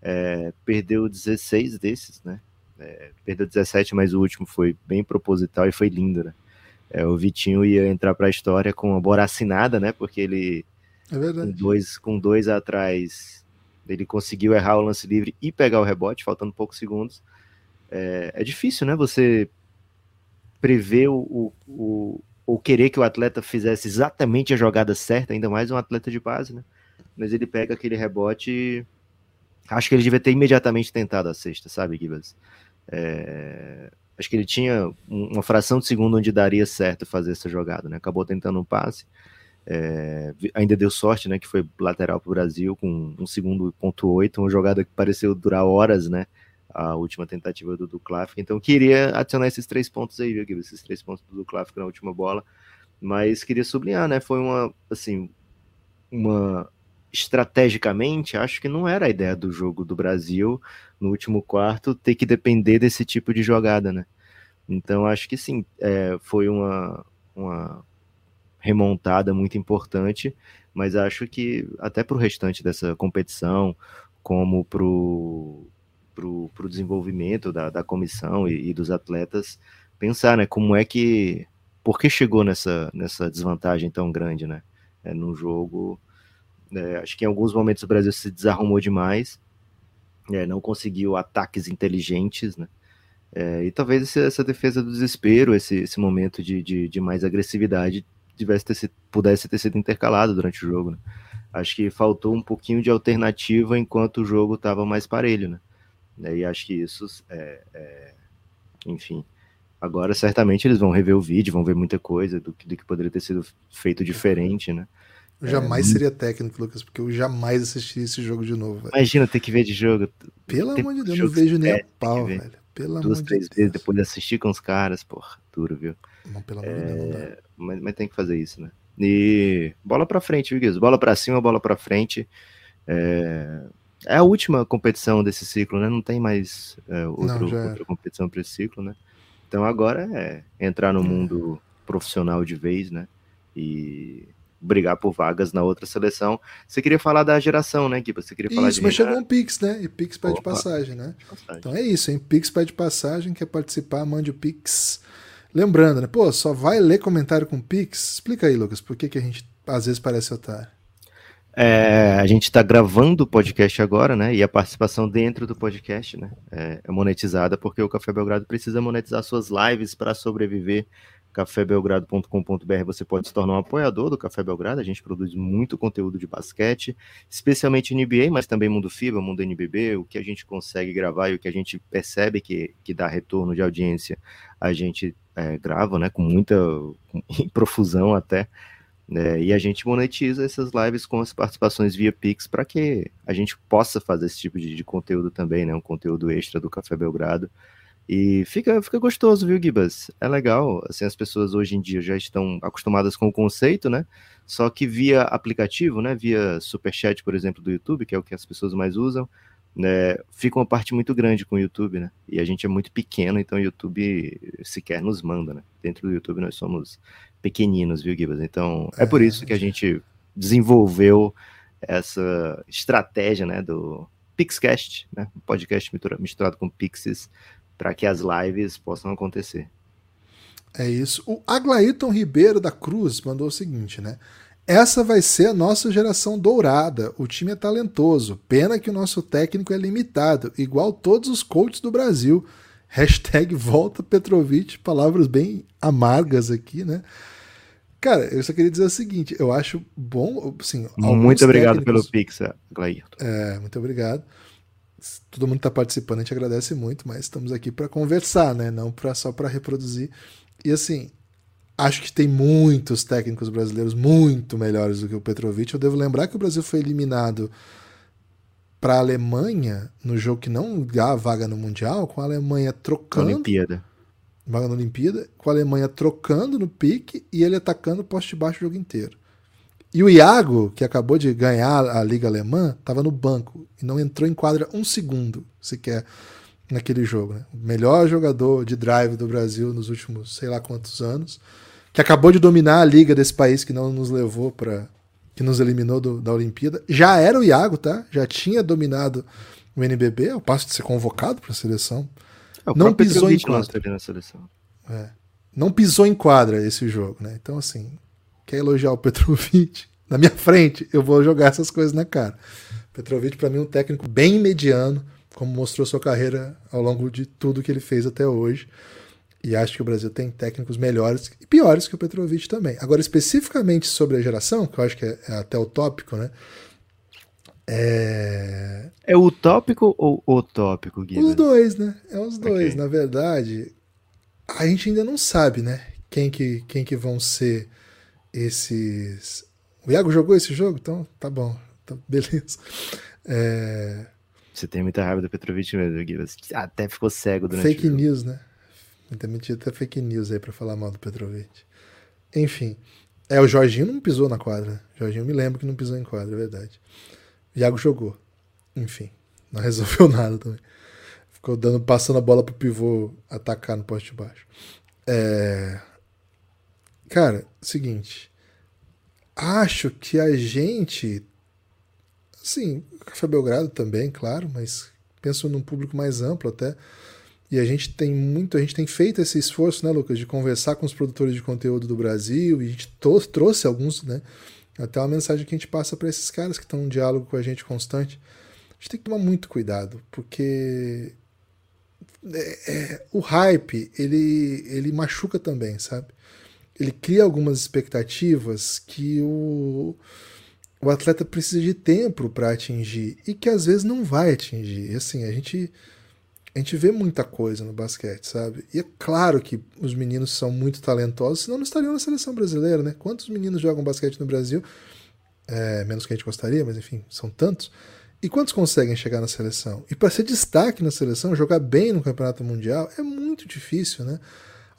É, perdeu 16 desses, né? É, perdeu 17, mas o último foi bem proposital e foi lindo, né? É, o Vitinho ia entrar para a história com uma boracinada, né? Porque ele é com dois, com dois atrás, ele conseguiu errar o lance livre e pegar o rebote, faltando poucos segundos. É, é difícil, né? Você prever o, o, o, querer que o atleta fizesse exatamente a jogada certa, ainda mais um atleta de base, né? Mas ele pega aquele rebote. Acho que ele devia ter imediatamente tentado a sexta, sabe, Gibas? É, acho que ele tinha uma fração de segundo onde daria certo fazer essa jogada, né? Acabou tentando um passe. É, ainda deu sorte, né? Que foi lateral para o Brasil com um segundo ponto oito, uma jogada que pareceu durar horas, né? A última tentativa do Duklaf. Então queria adicionar esses três pontos aí, viu, Esses três pontos do Duklaf na última bola. Mas queria sublinhar, né? Foi uma, assim, uma estrategicamente, acho que não era a ideia do jogo do Brasil no último quarto ter que depender desse tipo de jogada, né? Então acho que sim, é, foi uma, uma remontada muito importante, mas acho que até para o restante dessa competição, como para o desenvolvimento da, da comissão e, e, dos atletas, pensar, né, como é que, por que chegou nessa, nessa desvantagem tão grande, né, é, no jogo, é, acho que em alguns momentos o Brasil se desarrumou demais, é, não conseguiu ataques inteligentes, né, é, e talvez essa defesa do desespero, esse, esse momento de, de, de mais agressividade, tivesse ter sido, pudesse ter sido intercalado durante o jogo. Né? Acho que faltou um pouquinho de alternativa enquanto o jogo estava mais parelho. Né? E acho que isso, é, é, enfim, agora certamente eles vão rever o vídeo, vão ver muita coisa do que, do que poderia ter sido feito diferente, né? Eu jamais é, seria técnico, Lucas, porque eu jamais assistiria esse jogo de novo. Velho. Imagina ter que ver de jogo. Pelo amor de Deus, eu não vejo nem a pau, velho. Pelo Duas, três de vezes depois de assistir com os caras, porra, duro, viu? Não, pelo amor de Deus, não é, mas, mas, tem que fazer isso, né? E bola pra frente, viu, Guiz? Bola pra cima, bola pra frente. É, é a última competição desse ciclo, né? Não tem mais é, outro, não, outra competição para esse ciclo, né? Então agora é entrar no mundo profissional de vez, né? E brigar por vagas na outra seleção. Você queria falar da geração, né, Gui? Você queria falar isso, mas chegou um Pix, né? E Pix pede passagem, né? Passagem. Então é isso, hein? Pix pede passagem, quer participar, mande o Pix. Lembrando, né? Pô, só vai ler comentário com Pix? Explica aí, Lucas, por que, que a gente às vezes parece otário? É, a gente está gravando o podcast agora, né? E a participação dentro do podcast, né? É, é monetizada porque o Café Belgrado precisa monetizar suas lives para sobreviver cafébelgrado.com.br você pode se tornar um apoiador do Café Belgrado. A gente produz muito conteúdo de basquete, especialmente NBA, mas também mundo FIBA, mundo NBB. O que a gente consegue gravar e o que a gente percebe que, que dá retorno de audiência, a gente é, grava, né, com muita profusão até. Né, e a gente monetiza essas lives com as participações via Pix para que a gente possa fazer esse tipo de, de conteúdo também, né, um conteúdo extra do Café Belgrado. E fica, fica gostoso, viu, Gibas? É legal. Assim, as pessoas hoje em dia já estão acostumadas com o conceito, né? Só que via aplicativo, né? Via Superchat, por exemplo, do YouTube, que é o que as pessoas mais usam, né? Fica uma parte muito grande com o YouTube, né? E a gente é muito pequeno, então o YouTube sequer nos manda, né? Dentro do YouTube nós somos pequeninos, viu, Gibas? Então é por isso que a gente desenvolveu essa estratégia, né? Do Pixcast, né? Podcast misturado com Pixies para que as lives possam acontecer. É isso. O Aglaíton Ribeiro da Cruz mandou o seguinte, né? Essa vai ser a nossa geração dourada. O time é talentoso. Pena que o nosso técnico é limitado, igual todos os coaches do Brasil. Hashtag volta Petrovic. Palavras bem amargas aqui, né? Cara, eu só queria dizer o seguinte: eu acho bom. Assim, muito obrigado técnicos... pelo Pix, Aglaíton. É, muito obrigado todo mundo está participando, a gente agradece muito, mas estamos aqui para conversar, né? Não pra, só para reproduzir. E assim, acho que tem muitos técnicos brasileiros muito melhores do que o Petrovic. Eu devo lembrar que o Brasil foi eliminado para a Alemanha no jogo que não dá a vaga no Mundial, com a Alemanha trocando. Olimpíada. Vaga na Olimpíada, com a Alemanha trocando no pique e ele atacando o poste baixo o jogo inteiro. E o Iago, que acabou de ganhar a Liga Alemã, estava no banco e não entrou em quadra um segundo sequer naquele jogo. Né? O melhor jogador de drive do Brasil nos últimos sei lá quantos anos, que acabou de dominar a liga desse país que não nos levou para. que nos eliminou do, da Olimpíada. Já era o Iago, tá? Já tinha dominado o NBB, ao passo de ser convocado para a seleção. É, não pisou em quadra. Na seleção. É. Não pisou em quadra esse jogo, né? Então, assim, quer elogiar o Petrovic, na minha frente, eu vou jogar essas coisas na cara. Petrovic, para mim, é um técnico bem mediano, como mostrou sua carreira ao longo de tudo que ele fez até hoje. E acho que o Brasil tem técnicos melhores e piores que o Petrovic também. Agora, especificamente sobre a geração, que eu acho que é, é até utópico, né? É... é utópico ou utópico, Guilherme? Os dois, né? É os dois. Okay. Na verdade, a gente ainda não sabe, né? Quem que, quem que vão ser esses. O Iago jogou esse jogo? Então tá bom. Então, beleza. É... Você tem muita raiva do Petrovic mesmo, Gui. Até ficou cego durante Fake news, né? Tem até fake news aí pra falar mal do Petrovic. Enfim. É, o Jorginho não pisou na quadra. O Jorginho me lembro que não pisou em quadra, é verdade. O Iago jogou. Enfim, não resolveu nada também. Ficou dando, passando a bola pro pivô atacar no poste de baixo. É... Cara, seguinte. Acho que a gente. Sim, Café Belgrado também, claro, mas penso num público mais amplo até. E a gente tem muito, a gente tem feito esse esforço, né, Lucas, de conversar com os produtores de conteúdo do Brasil, e a gente trouxe alguns, né? Até uma mensagem que a gente passa para esses caras que estão em diálogo com a gente constante. A gente tem que tomar muito cuidado, porque é, é, o hype, ele, ele machuca também, sabe? Ele cria algumas expectativas que o, o atleta precisa de tempo para atingir e que às vezes não vai atingir. E assim, a gente a gente vê muita coisa no basquete, sabe? E é claro que os meninos são muito talentosos, senão não estariam na seleção brasileira, né? Quantos meninos jogam basquete no Brasil? É, menos que a gente gostaria, mas enfim, são tantos. E quantos conseguem chegar na seleção? E para ser destaque na seleção, jogar bem no campeonato mundial, é muito difícil, né?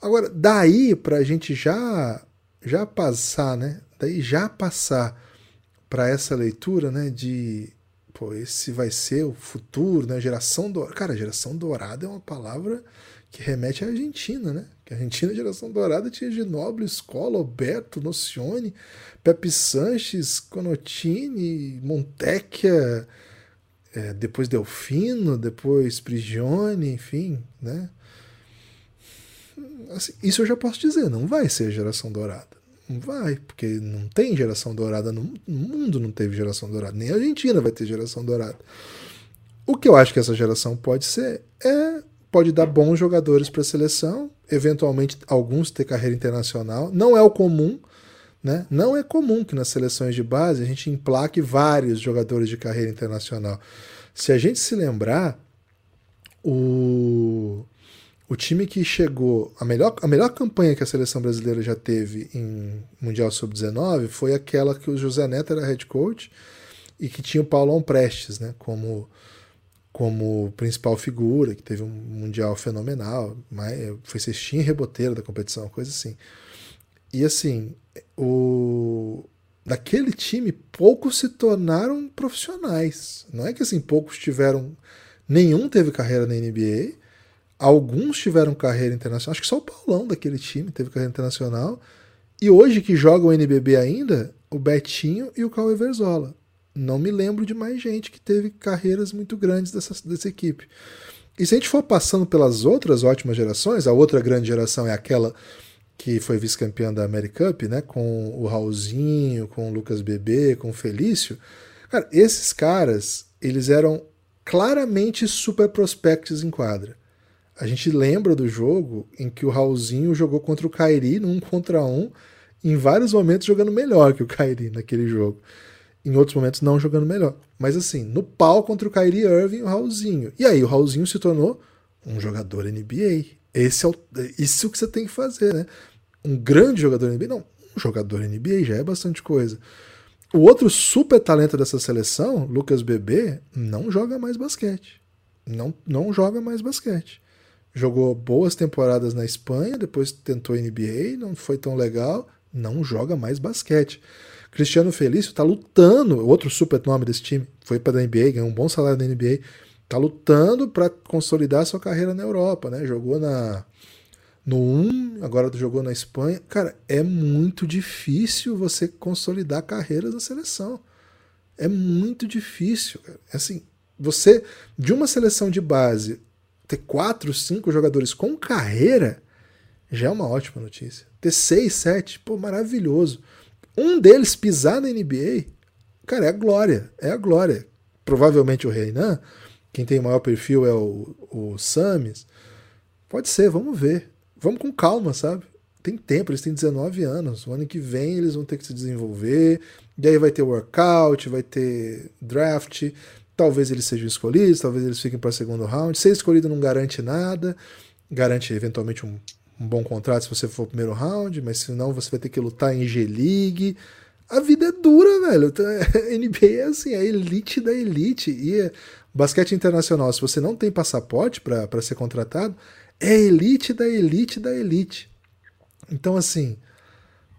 Agora, daí para a gente já já passar, né? Daí já passar para essa leitura, né? De pô, esse vai ser o futuro, né? Geração dourada. Cara, geração dourada é uma palavra que remete à Argentina, né? Que a Argentina, geração dourada, tinha Ginóbili, Escola, Alberto, Nocione, Pepe Sanches, Conotini, Montecchia, é, depois Delfino, depois Prigione, enfim, né? Assim, isso eu já posso dizer, não vai ser a geração dourada. Não vai, porque não tem geração dourada no, mundo, não teve geração dourada. Nem a Argentina vai ter geração dourada. O que eu acho que essa geração pode ser é pode dar bons jogadores para a seleção, eventualmente alguns ter carreira internacional. Não é o comum, né? Não é comum que nas seleções de base a gente emplaque vários jogadores de carreira internacional. Se a gente se lembrar, o o time que chegou. A melhor, a melhor campanha que a seleção brasileira já teve em Mundial Sub-19 foi aquela que o José Neto era head coach e que tinha o Paulão Prestes né, como, como principal figura, que teve um Mundial fenomenal, mas foi cestinha e reboteiro da competição, coisa assim. E assim, o daquele time, poucos se tornaram profissionais. Não é que assim, poucos tiveram. Nenhum teve carreira na NBA Alguns tiveram carreira internacional, acho que só o Paulão daquele time teve carreira internacional. E hoje que jogam o NBB ainda, o Betinho e o Cauê Verzola. Não me lembro de mais gente que teve carreiras muito grandes dessa, dessa equipe. E se a gente for passando pelas outras ótimas gerações, a outra grande geração é aquela que foi vice-campeã da America Cup, né, com o Raulzinho, com o Lucas Bebê, com o Felício. Cara, esses caras, eles eram claramente super prospectos em quadra. A gente lembra do jogo em que o Raulzinho jogou contra o Kairi num contra um, em vários momentos jogando melhor que o Kairi naquele jogo. Em outros momentos não jogando melhor. Mas assim, no pau contra o Kyrie Irving, o Raulzinho. E aí o Raulzinho se tornou um jogador NBA. Esse é o, isso que você tem que fazer, né? Um grande jogador NBA? Não, um jogador NBA já é bastante coisa. O outro super talento dessa seleção, Lucas Bebê, não joga mais basquete. Não, não joga mais basquete jogou boas temporadas na Espanha, depois tentou NBA, não foi tão legal, não joga mais basquete. Cristiano Felício está lutando, outro super nome desse time, foi para a NBA, ganhou um bom salário na NBA, está lutando para consolidar sua carreira na Europa, né? Jogou na no 1, agora jogou na Espanha. Cara, é muito difícil você consolidar carreiras na seleção. É muito difícil. Cara. Assim, você de uma seleção de base ter quatro, cinco jogadores com carreira já é uma ótima notícia. Ter seis, sete, pô, maravilhoso. Um deles pisar na NBA, cara, é a glória. É a glória. Provavelmente o Reinan, quem tem o maior perfil é o, o Samis. Pode ser, vamos ver. Vamos com calma, sabe? Tem tempo, eles têm 19 anos. O ano que vem eles vão ter que se desenvolver. E aí vai ter workout, vai ter draft. Talvez eles sejam escolhidos, talvez eles fiquem para o segundo round. Ser escolhido não garante nada, garante eventualmente um, um bom contrato se você for primeiro round, mas se não, você vai ter que lutar em G-League. A vida é dura, velho. Então, NBA é assim, a elite da elite. E é, basquete internacional, se você não tem passaporte para ser contratado, é elite da elite da elite. Então, assim,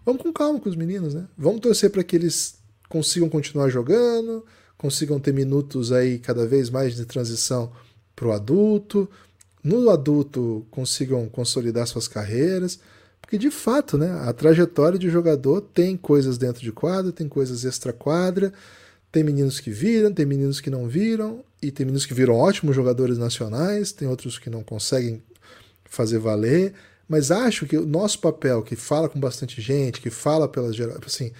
vamos com calma com os meninos, né? Vamos torcer para que eles consigam continuar jogando, consigam ter minutos aí cada vez mais de transição para o adulto, no adulto consigam consolidar suas carreiras, porque de fato, né, a trajetória de jogador tem coisas dentro de quadra, tem coisas extra quadra, tem meninos que viram, tem meninos que não viram, e tem meninos que viram ótimos jogadores nacionais, tem outros que não conseguem fazer valer, mas acho que o nosso papel, que fala com bastante gente, que fala pelas assim,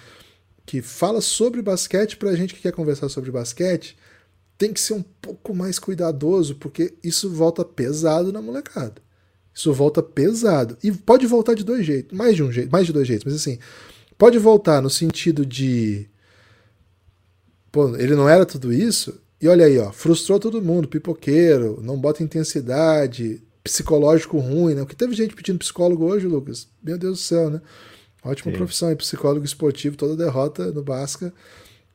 que fala sobre basquete para a gente que quer conversar sobre basquete, tem que ser um pouco mais cuidadoso, porque isso volta pesado na molecada. Isso volta pesado. E pode voltar de dois jeitos, mais de um jeito, mais de dois jeitos, mas assim, pode voltar no sentido de pô, ele não era tudo isso, e olha aí, ó, frustrou todo mundo, pipoqueiro, não bota intensidade, psicológico ruim, né? O que teve gente pedindo psicólogo hoje, Lucas? Meu Deus do céu, né? Ótima Sim. profissão, é psicólogo esportivo, toda derrota no Basca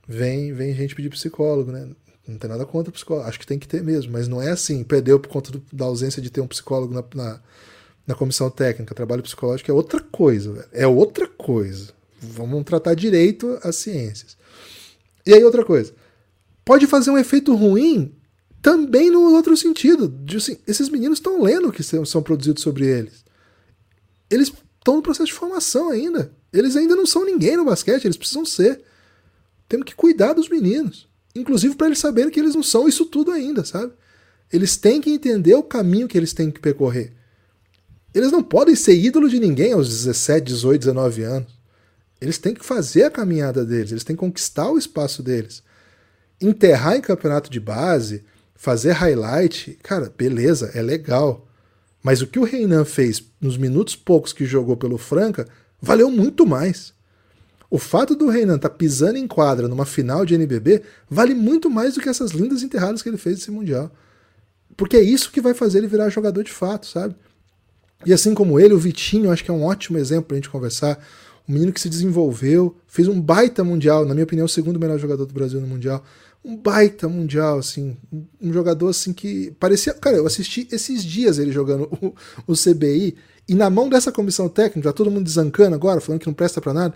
vem, vem gente pedir psicólogo, né? Não tem nada contra psicólogo, acho que tem que ter mesmo, mas não é assim, perdeu por conta do, da ausência de ter um psicólogo na, na, na, comissão técnica. Trabalho psicológico é outra coisa, velho. É outra coisa. Vamos tratar direito as ciências. E aí, outra coisa. Pode fazer um efeito ruim também no outro sentido. De, assim, esses meninos estão lendo o que são, são produzidos sobre eles. Eles estão no processo de formação ainda. Eles ainda não são ninguém no basquete, eles precisam ser. Temos que cuidar dos meninos. Inclusive para eles saberem que eles não são isso tudo ainda, sabe? Eles têm que entender o caminho que eles têm que percorrer. Eles não podem ser ídolo de ninguém aos 17, 18, 19 anos. Eles têm que fazer a caminhada deles, eles têm que conquistar o espaço deles. Enterrar em campeonato de base, fazer highlight, cara, beleza, é legal. Mas o que o Reinan fez nos minutos poucos que jogou pelo Franca valeu muito mais. O fato do Reinan estar tá pisando em quadra numa final de NBB vale muito mais do que essas lindas enterradas que ele fez nesse Mundial. Porque é isso que vai fazer ele virar jogador de fato, sabe? E assim como ele, o Vitinho, acho que é um ótimo exemplo pra gente conversar. Um menino que se desenvolveu, fez um baita Mundial, na minha opinião, o segundo melhor jogador do Brasil no Mundial. Um baita Mundial, assim. Um jogador, assim, que parecia. Cara, eu assisti esses dias ele jogando o, o CBI, e na mão dessa comissão técnica, já todo mundo desancando agora, falando que não presta para nada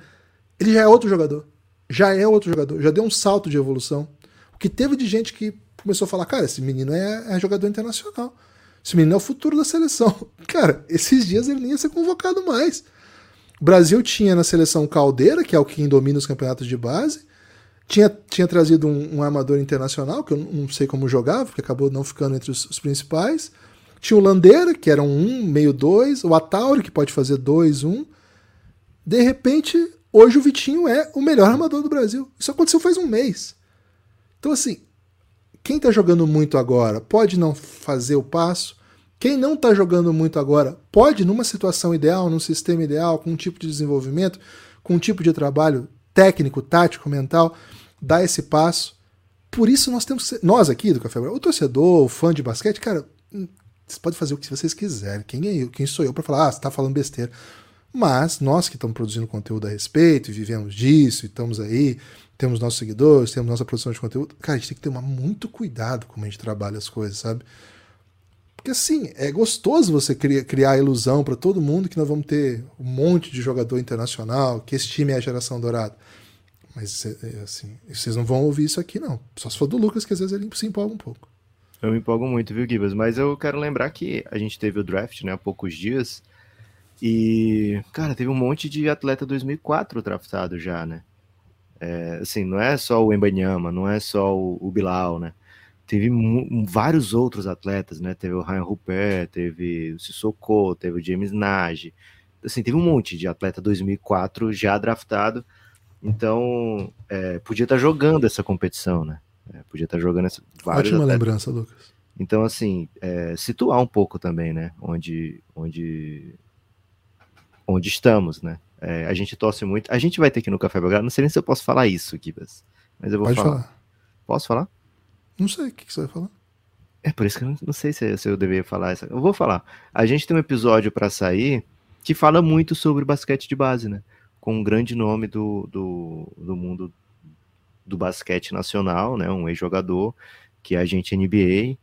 ele já é outro jogador. Já é outro jogador. Já deu um salto de evolução. O que teve de gente que começou a falar, cara, esse menino é, é jogador internacional. Esse menino é o futuro da seleção. Cara, esses dias ele nem ia ser convocado mais. O Brasil tinha na seleção Caldeira, que é o que domina os campeonatos de base. Tinha, tinha trazido um, um, armador internacional, que eu não sei como jogava, porque acabou não ficando entre os, os principais. Tinha o Landeira, que era um 1, meio 2. O Atauri, que pode fazer 2, 1. Um. De repente, Hoje o Vitinho é o melhor armador do Brasil. Isso aconteceu faz um mês. Então, assim, quem está jogando muito agora pode não fazer o passo. Quem não está jogando muito agora pode, numa situação ideal, num sistema ideal, com um tipo de desenvolvimento, com um tipo de trabalho técnico, tático, mental, dar esse passo. Por isso nós temos ser, nós aqui do Café o torcedor, o fã de basquete, cara, hum, vocês podem fazer o que vocês quiserem. Quem é eu? Quem sou eu para falar, ah, você está falando besteira? Mas nós que estamos produzindo conteúdo a respeito e vivemos disso, e estamos aí, temos nossos seguidores, temos nossa produção de conteúdo, cara, a gente tem que tomar muito cuidado como a gente trabalha as coisas, sabe? Porque assim, é gostoso você criar, criar a ilusão para todo mundo que nós vamos ter um monte de jogador internacional, que esse time é a geração dourada. Mas é, é, assim, vocês não vão ouvir isso aqui, não. Só se for do Lucas, que às vezes ele se empolga um pouco. Eu me empolgo muito, viu, Gibas? Mas eu quero lembrar que a gente teve o draft né, há poucos dias. E, cara, teve um monte de atleta 2004 draftado já, né? É, assim, não é só o Embanyama, não é só o, o Bilal, né? Teve vários outros atletas, né? Teve o Ryan Rupert, teve o Sissoko, teve o James Nagy. Assim, teve um monte de atleta 2004 já draftado. Então, é, podia estar tá jogando essa competição, né? É, podia estar tá jogando essa. Ótima atletas. lembrança, Lucas. Então, assim, é, situar um pouco também, né? Onde, onde onde estamos, né? É, a gente torce muito. A gente vai ter ir no Café Belgrado. Não sei nem se eu posso falar isso, Kibas. Mas eu vou Pode falar. falar. Posso falar? Não sei o que, que você vai falar. É por isso que eu não, não sei se, se, eu deveria falar isso. Eu vou falar. A gente tem um episódio para sair que fala muito sobre basquete de base, né? Com um grande nome do, do, do mundo do basquete nacional, né? Um ex-jogador que é agente NBA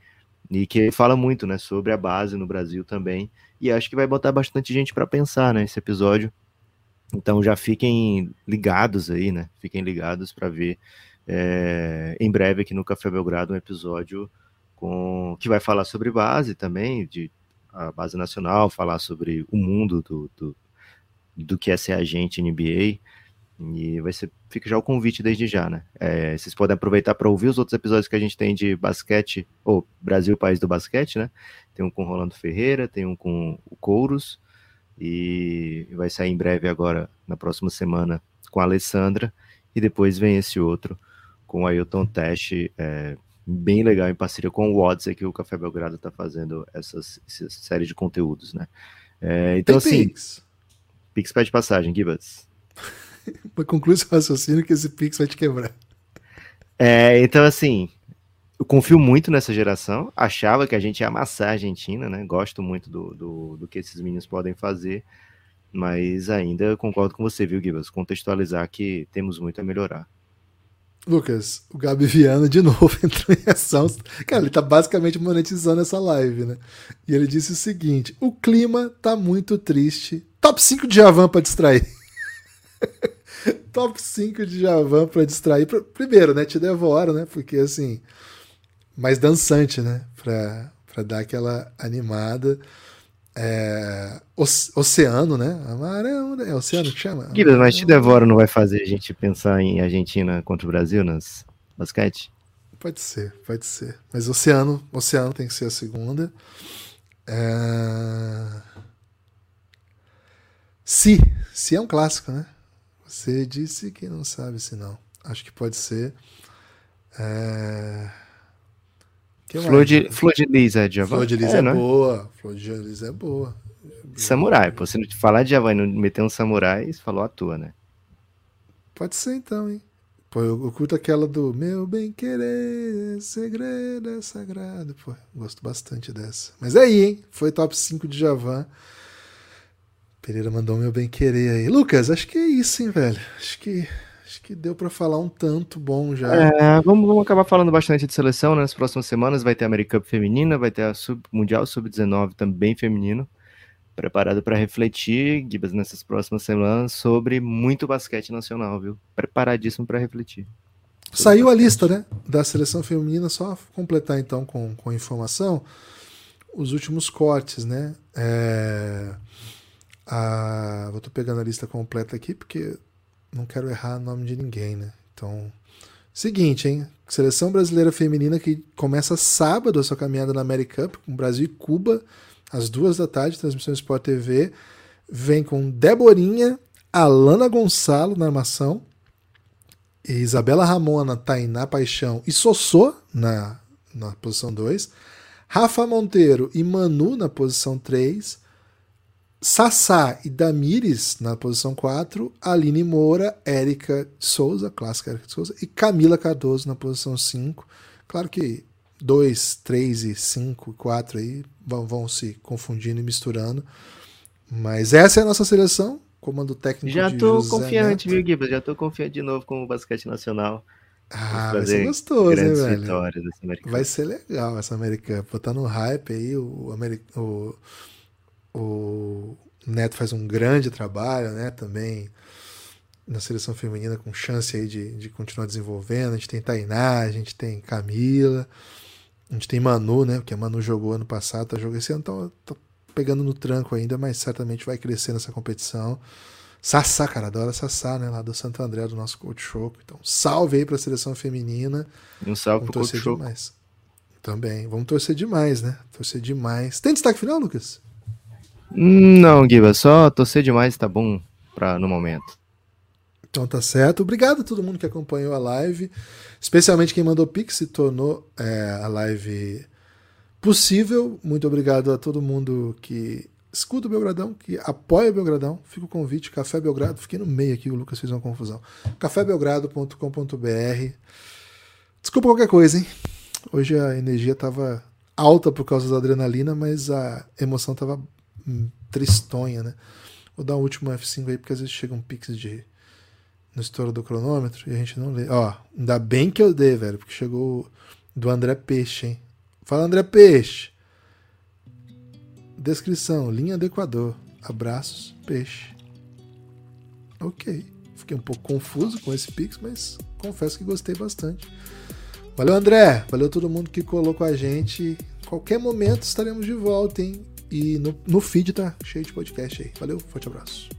e que fala muito, né? Sobre a base no Brasil também. E acho que vai botar bastante gente para pensar, né? Esse episódio. Então já fiquem ligados aí, né? Fiquem ligados para ver é, em breve aqui no Café Belgrado um episódio com que vai falar sobre base também, de a base nacional, falar sobre o mundo do, do, do que é ser agente NBA. E vai ser, fica já o convite desde já, né? É, vocês podem aproveitar para ouvir os outros episódios que a gente tem de basquete, ou Brasil, país do basquete, né? Tem um com o Rolando Ferreira, tem um com o Couros, e vai sair em breve agora, na próxima semana, com a Alessandra, e depois vem esse outro com o Ailton Tesh, é, bem legal em parceria com o Watts, que o Café Belgrado está fazendo essas, essa série de conteúdos, né? É, então, tem assim, Pix. Pix pede passagem, Gibas. concluir esse raciocínio que esse Pix vai te quebrar. É, então, assim, eu confio muito nessa geração. Achava que a gente ia amassar a Argentina, né? Gosto muito do, do, do que esses meninos podem fazer. Mas ainda concordo com você, viu, Gibas? Contextualizar que temos muito a melhorar. Lucas, o Gabi Viana de novo entrou em ação. Cara, ele tá basicamente monetizando essa live, né? E ele disse o seguinte: o clima tá muito triste. Top 5 de Javan pra distrair. Top 5 de Javan pra distrair. Primeiro, né? Te devora, né? Porque assim. Mais dançante, né? Pra, pra dar aquela animada. É, oceano, né? Amarão, é oceano que chama? Guilherme, mas te devora não vai fazer a gente pensar em Argentina contra o Brasil nas basquete? Pode ser, pode ser. Mas oceano, oceano tem que ser a segunda. É... Se, se é um clássico, né? Você disse que não sabe se não. Acho que pode ser. É... Flor de, flor de Lis é Javan? Flor de Lis é, é boa. Flor de Lis é boa. Samurai, pô. Se não te falar de Javan e não meter um samurai, você falou a tua, né? Pode ser então, hein? Pô, eu, eu curto aquela do Meu bem querer, segredo é sagrado. Pô, gosto bastante dessa. Mas é aí, hein? Foi top 5 de Javan. Pereira mandou meu bem querer aí. Lucas, acho que é isso, hein, velho? Acho que Acho que deu para falar um tanto bom já. É, vamos, vamos, acabar falando bastante de seleção né? nas próximas semanas. Vai ter a American feminina, vai ter a Sub, Mundial Sub-19 também feminino. Preparado para refletir, Gibas, nessas próximas semanas sobre muito basquete nacional, viu? Preparadíssimo para refletir. Saiu a lista, né? Da seleção feminina, só completar então com, com informação os últimos cortes, né? É, a, eu tô pegando a lista completa aqui porque não quero errar o nome de ninguém, né? Então, seguinte, hein? Seleção brasileira feminina que começa sábado a sua caminhada na America Cup, com Brasil e Cuba, às duas da tarde, transmissão Sport TV. Vem com Deborinha, Alana Gonçalo na armação, Isabela Ramona, Tainá Paixão e Sossô na, na posição 2. Rafa Monteiro e Manu na posição 3. Sassá e Damires na posição 4, Aline Moura, Érica Souza, clássica Érica Souza, e Camila Cardoso na posição 5. Claro que 2, 3 e 5 e 4 aí vão, vão, se confundindo e misturando. Mas essa é a nossa seleção, comando técnico Já José confiante, Neto. viu, Giba? Já tô confiante de novo com o basquete nacional. Ah, vai ser gostoso, hein, velho? Vai ser legal essa Americana. Botar no hype aí o, o o Neto faz um grande trabalho, né? Também na seleção feminina com chance aí de, de continuar desenvolvendo. A gente tem Tainá, a gente tem Camila, a gente tem Manu, né? Porque a Manu jogou ano passado, tá jogando esse ano, tá, tá pegando no tranco ainda, mas certamente vai crescer nessa competição. Sassá, cara, adora Sassá, né? Lá do Santo André, do nosso coach show. Então, salve aí pra seleção feminina. E um salve Vamos pro coach show. Também. Vamos torcer demais, né? Torcer demais. Tem destaque final, Lucas? Não, Guiba, só torcer demais tá bom pra, no momento. Então tá certo. Obrigado a todo mundo que acompanhou a live, especialmente quem mandou pix e tornou é, a live possível. Muito obrigado a todo mundo que escuta o Belgradão, que apoia o Belgradão. Fica o convite, Café Belgrado. Fiquei no meio aqui, o Lucas fez uma confusão. cafébelgrado.com.br Desculpa qualquer coisa, hein? Hoje a energia tava alta por causa da adrenalina, mas a emoção tava tristonha, né? Vou dar o último F5 aí, porque às vezes chega um pix de. no estouro do cronômetro e a gente não lê. Ó, ainda bem que eu dei, velho, porque chegou do André Peixe, hein? Fala, André Peixe! Descrição: linha do Equador. Abraços, peixe. Ok. Fiquei um pouco confuso com esse pix, mas confesso que gostei bastante. Valeu, André. Valeu todo mundo que colou com a gente. Qualquer momento estaremos de volta, hein? E no, no feed tá cheio de podcast aí. Valeu, forte abraço.